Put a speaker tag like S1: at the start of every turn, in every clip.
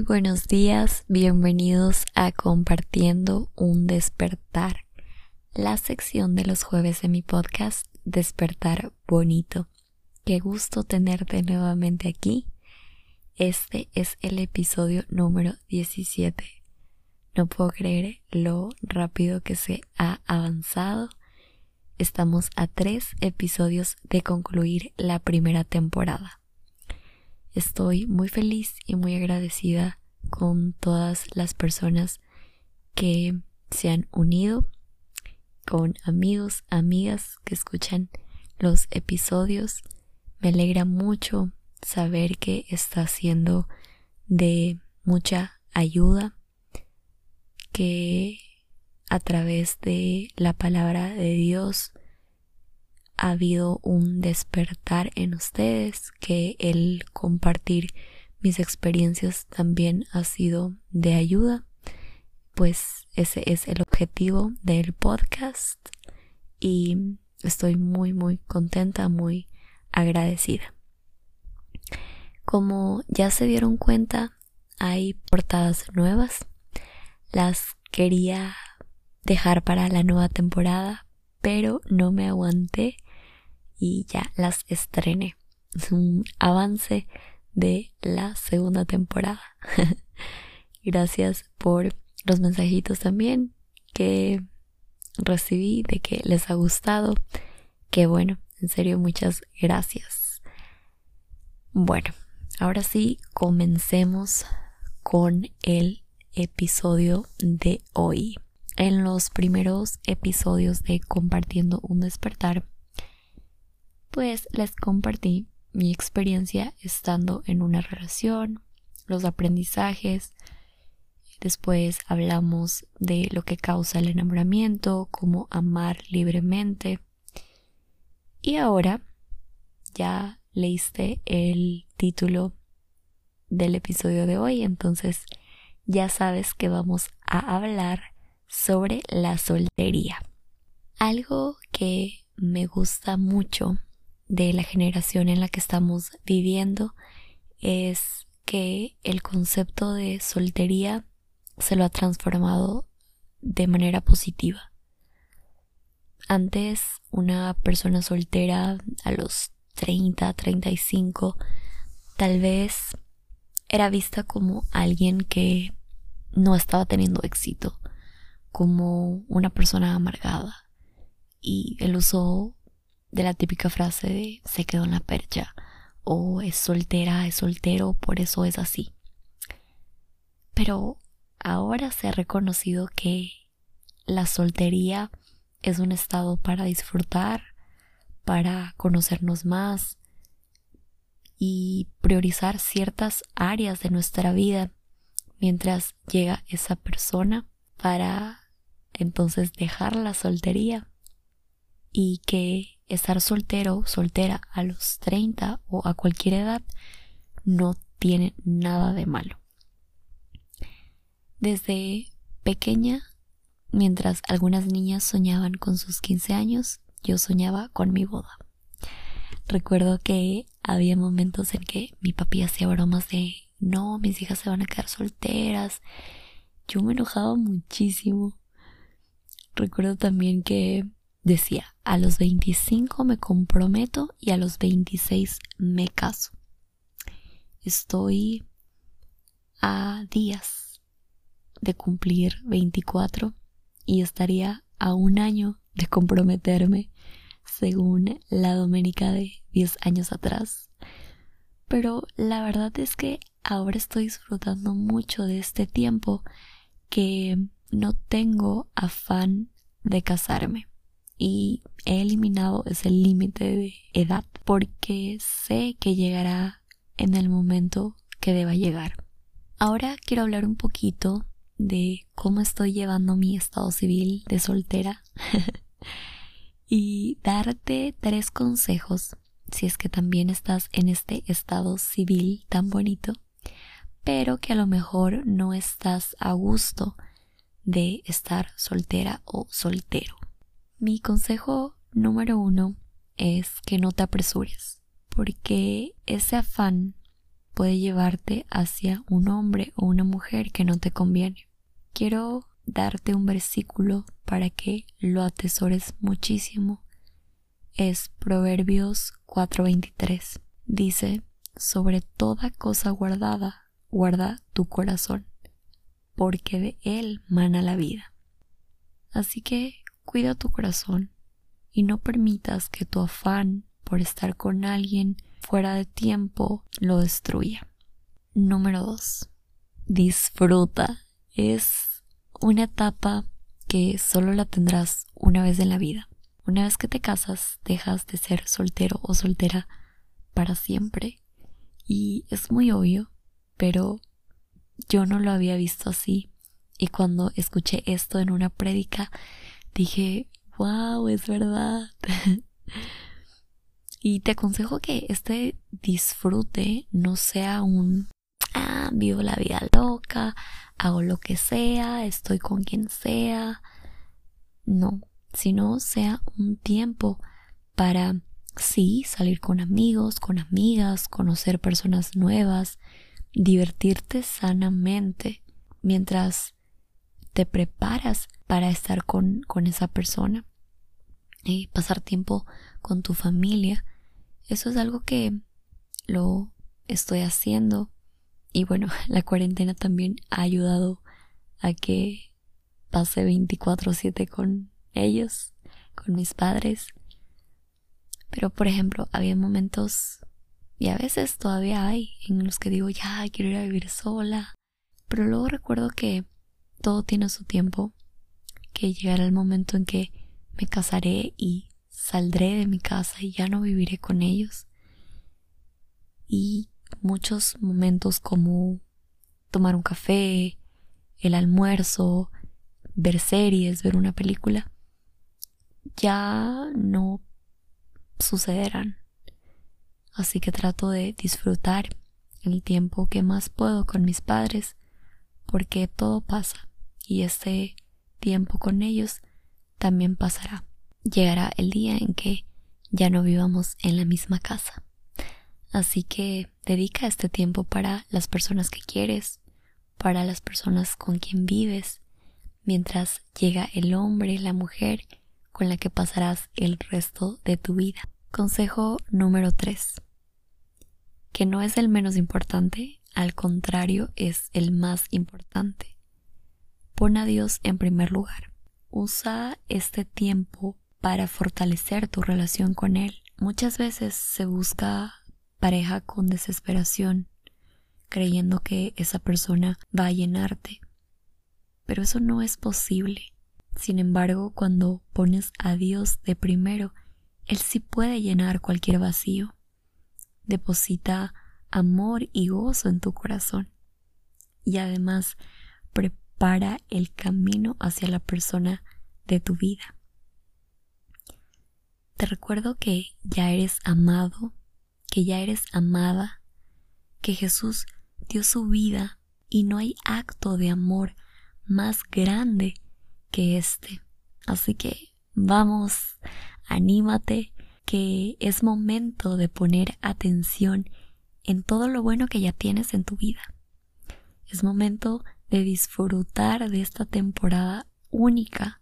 S1: Muy buenos días, bienvenidos a Compartiendo un despertar, la sección de los jueves de mi podcast Despertar Bonito. Qué gusto tenerte nuevamente aquí. Este es el episodio número 17. No puedo creer lo rápido que se ha avanzado. Estamos a tres episodios de concluir la primera temporada. Estoy muy feliz y muy agradecida con todas las personas que se han unido, con amigos, amigas que escuchan los episodios. Me alegra mucho saber que está siendo de mucha ayuda, que a través de la palabra de Dios ha habido un despertar en ustedes, que el compartir mis experiencias también ha sido de ayuda, pues ese es el objetivo del podcast y estoy muy muy contenta, muy agradecida. Como ya se dieron cuenta, hay portadas nuevas. Las quería dejar para la nueva temporada, pero no me aguanté y ya las estrené. Es un avance de la segunda temporada. Gracias por los mensajitos también que recibí de que les ha gustado. Que bueno, en serio, muchas gracias. Bueno, ahora sí, comencemos con el episodio de hoy. En los primeros episodios de Compartiendo un despertar, pues les compartí mi experiencia estando en una relación, los aprendizajes, después hablamos de lo que causa el enamoramiento, cómo amar libremente. Y ahora ya leíste el título del episodio de hoy, entonces ya sabes que vamos a hablar sobre la soltería. Algo que me gusta mucho de la generación en la que estamos viviendo es que el concepto de soltería se lo ha transformado de manera positiva. Antes una persona soltera a los 30, 35 tal vez era vista como alguien que no estaba teniendo éxito, como una persona amargada. Y el uso de la típica frase de se quedó en la percha o es soltera, es soltero, por eso es así. Pero ahora se ha reconocido que la soltería es un estado para disfrutar, para conocernos más y priorizar ciertas áreas de nuestra vida mientras llega esa persona para entonces dejar la soltería y que estar soltero, soltera a los 30 o a cualquier edad no tiene nada de malo. Desde pequeña, mientras algunas niñas soñaban con sus 15 años, yo soñaba con mi boda. Recuerdo que había momentos en que mi papi hacía bromas de no, mis hijas se van a quedar solteras. Yo me enojaba muchísimo. Recuerdo también que Decía, a los 25 me comprometo y a los 26 me caso. Estoy a días de cumplir 24 y estaría a un año de comprometerme según la Doménica de 10 años atrás. Pero la verdad es que ahora estoy disfrutando mucho de este tiempo que no tengo afán de casarme y he eliminado ese límite de edad porque sé que llegará en el momento que deba llegar. Ahora quiero hablar un poquito de cómo estoy llevando mi estado civil de soltera y darte tres consejos si es que también estás en este estado civil tan bonito, pero que a lo mejor no estás a gusto de estar soltera o soltero. Mi consejo número uno es que no te apresures, porque ese afán puede llevarte hacia un hombre o una mujer que no te conviene. Quiero darte un versículo para que lo atesores muchísimo. Es Proverbios 4:23. Dice, sobre toda cosa guardada, guarda tu corazón, porque de él mana la vida. Así que cuida tu corazón y no permitas que tu afán por estar con alguien fuera de tiempo lo destruya. Número 2. Disfruta. Es una etapa que solo la tendrás una vez en la vida. Una vez que te casas, dejas de ser soltero o soltera para siempre. Y es muy obvio, pero yo no lo había visto así. Y cuando escuché esto en una prédica, dije, wow, es verdad. y te aconsejo que este disfrute no sea un, ah, vivo la vida loca, hago lo que sea, estoy con quien sea. No, sino sea un tiempo para, sí, salir con amigos, con amigas, conocer personas nuevas, divertirte sanamente mientras te preparas para estar con, con esa persona y pasar tiempo con tu familia. Eso es algo que lo estoy haciendo y bueno, la cuarentena también ha ayudado a que pase 24/7 con ellos, con mis padres. Pero por ejemplo, había momentos y a veces todavía hay en los que digo, ya, quiero ir a vivir sola. Pero luego recuerdo que todo tiene su tiempo, que llegará el momento en que me casaré y saldré de mi casa y ya no viviré con ellos. Y muchos momentos como tomar un café, el almuerzo, ver series, ver una película, ya no sucederán. Así que trato de disfrutar el tiempo que más puedo con mis padres, porque todo pasa y este tiempo con ellos también pasará. Llegará el día en que ya no vivamos en la misma casa. Así que dedica este tiempo para las personas que quieres, para las personas con quien vives, mientras llega el hombre, la mujer con la que pasarás el resto de tu vida. Consejo número 3. Que no es el menos importante, al contrario, es el más importante. Pon a Dios en primer lugar. Usa este tiempo para fortalecer tu relación con Él. Muchas veces se busca pareja con desesperación, creyendo que esa persona va a llenarte. Pero eso no es posible. Sin embargo, cuando pones a Dios de primero, Él sí puede llenar cualquier vacío. Deposita amor y gozo en tu corazón. Y además, para el camino hacia la persona de tu vida. Te recuerdo que ya eres amado, que ya eres amada, que Jesús dio su vida y no hay acto de amor más grande que este. Así que vamos, anímate, que es momento de poner atención en todo lo bueno que ya tienes en tu vida. Es momento de disfrutar de esta temporada única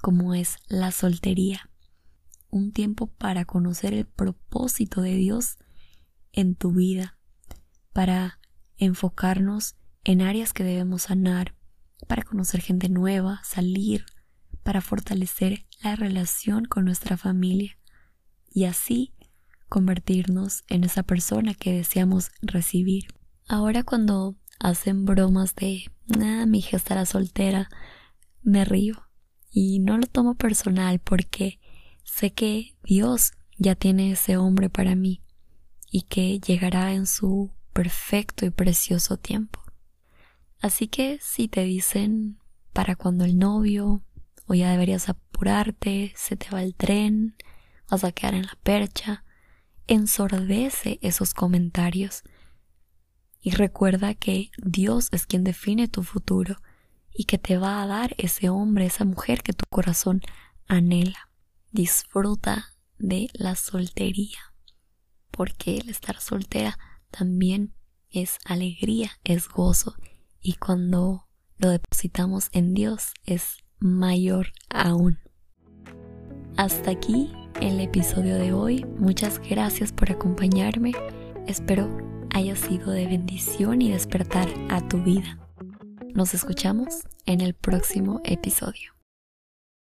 S1: como es la soltería. Un tiempo para conocer el propósito de Dios en tu vida, para enfocarnos en áreas que debemos sanar, para conocer gente nueva, salir, para fortalecer la relación con nuestra familia y así convertirnos en esa persona que deseamos recibir. Ahora cuando hacen bromas de ah, mi hija estará soltera, me río. Y no lo tomo personal porque sé que Dios ya tiene ese hombre para mí y que llegará en su perfecto y precioso tiempo. Así que si te dicen para cuando el novio o ya deberías apurarte, se te va el tren, vas a quedar en la percha, ensordece esos comentarios y recuerda que Dios es quien define tu futuro y que te va a dar ese hombre, esa mujer que tu corazón anhela. Disfruta de la soltería, porque el estar soltera también es alegría, es gozo y cuando lo depositamos en Dios es mayor aún. Hasta aquí el episodio de hoy. Muchas gracias por acompañarme. Espero haya sido de bendición y despertar a tu vida. Nos escuchamos en el próximo episodio.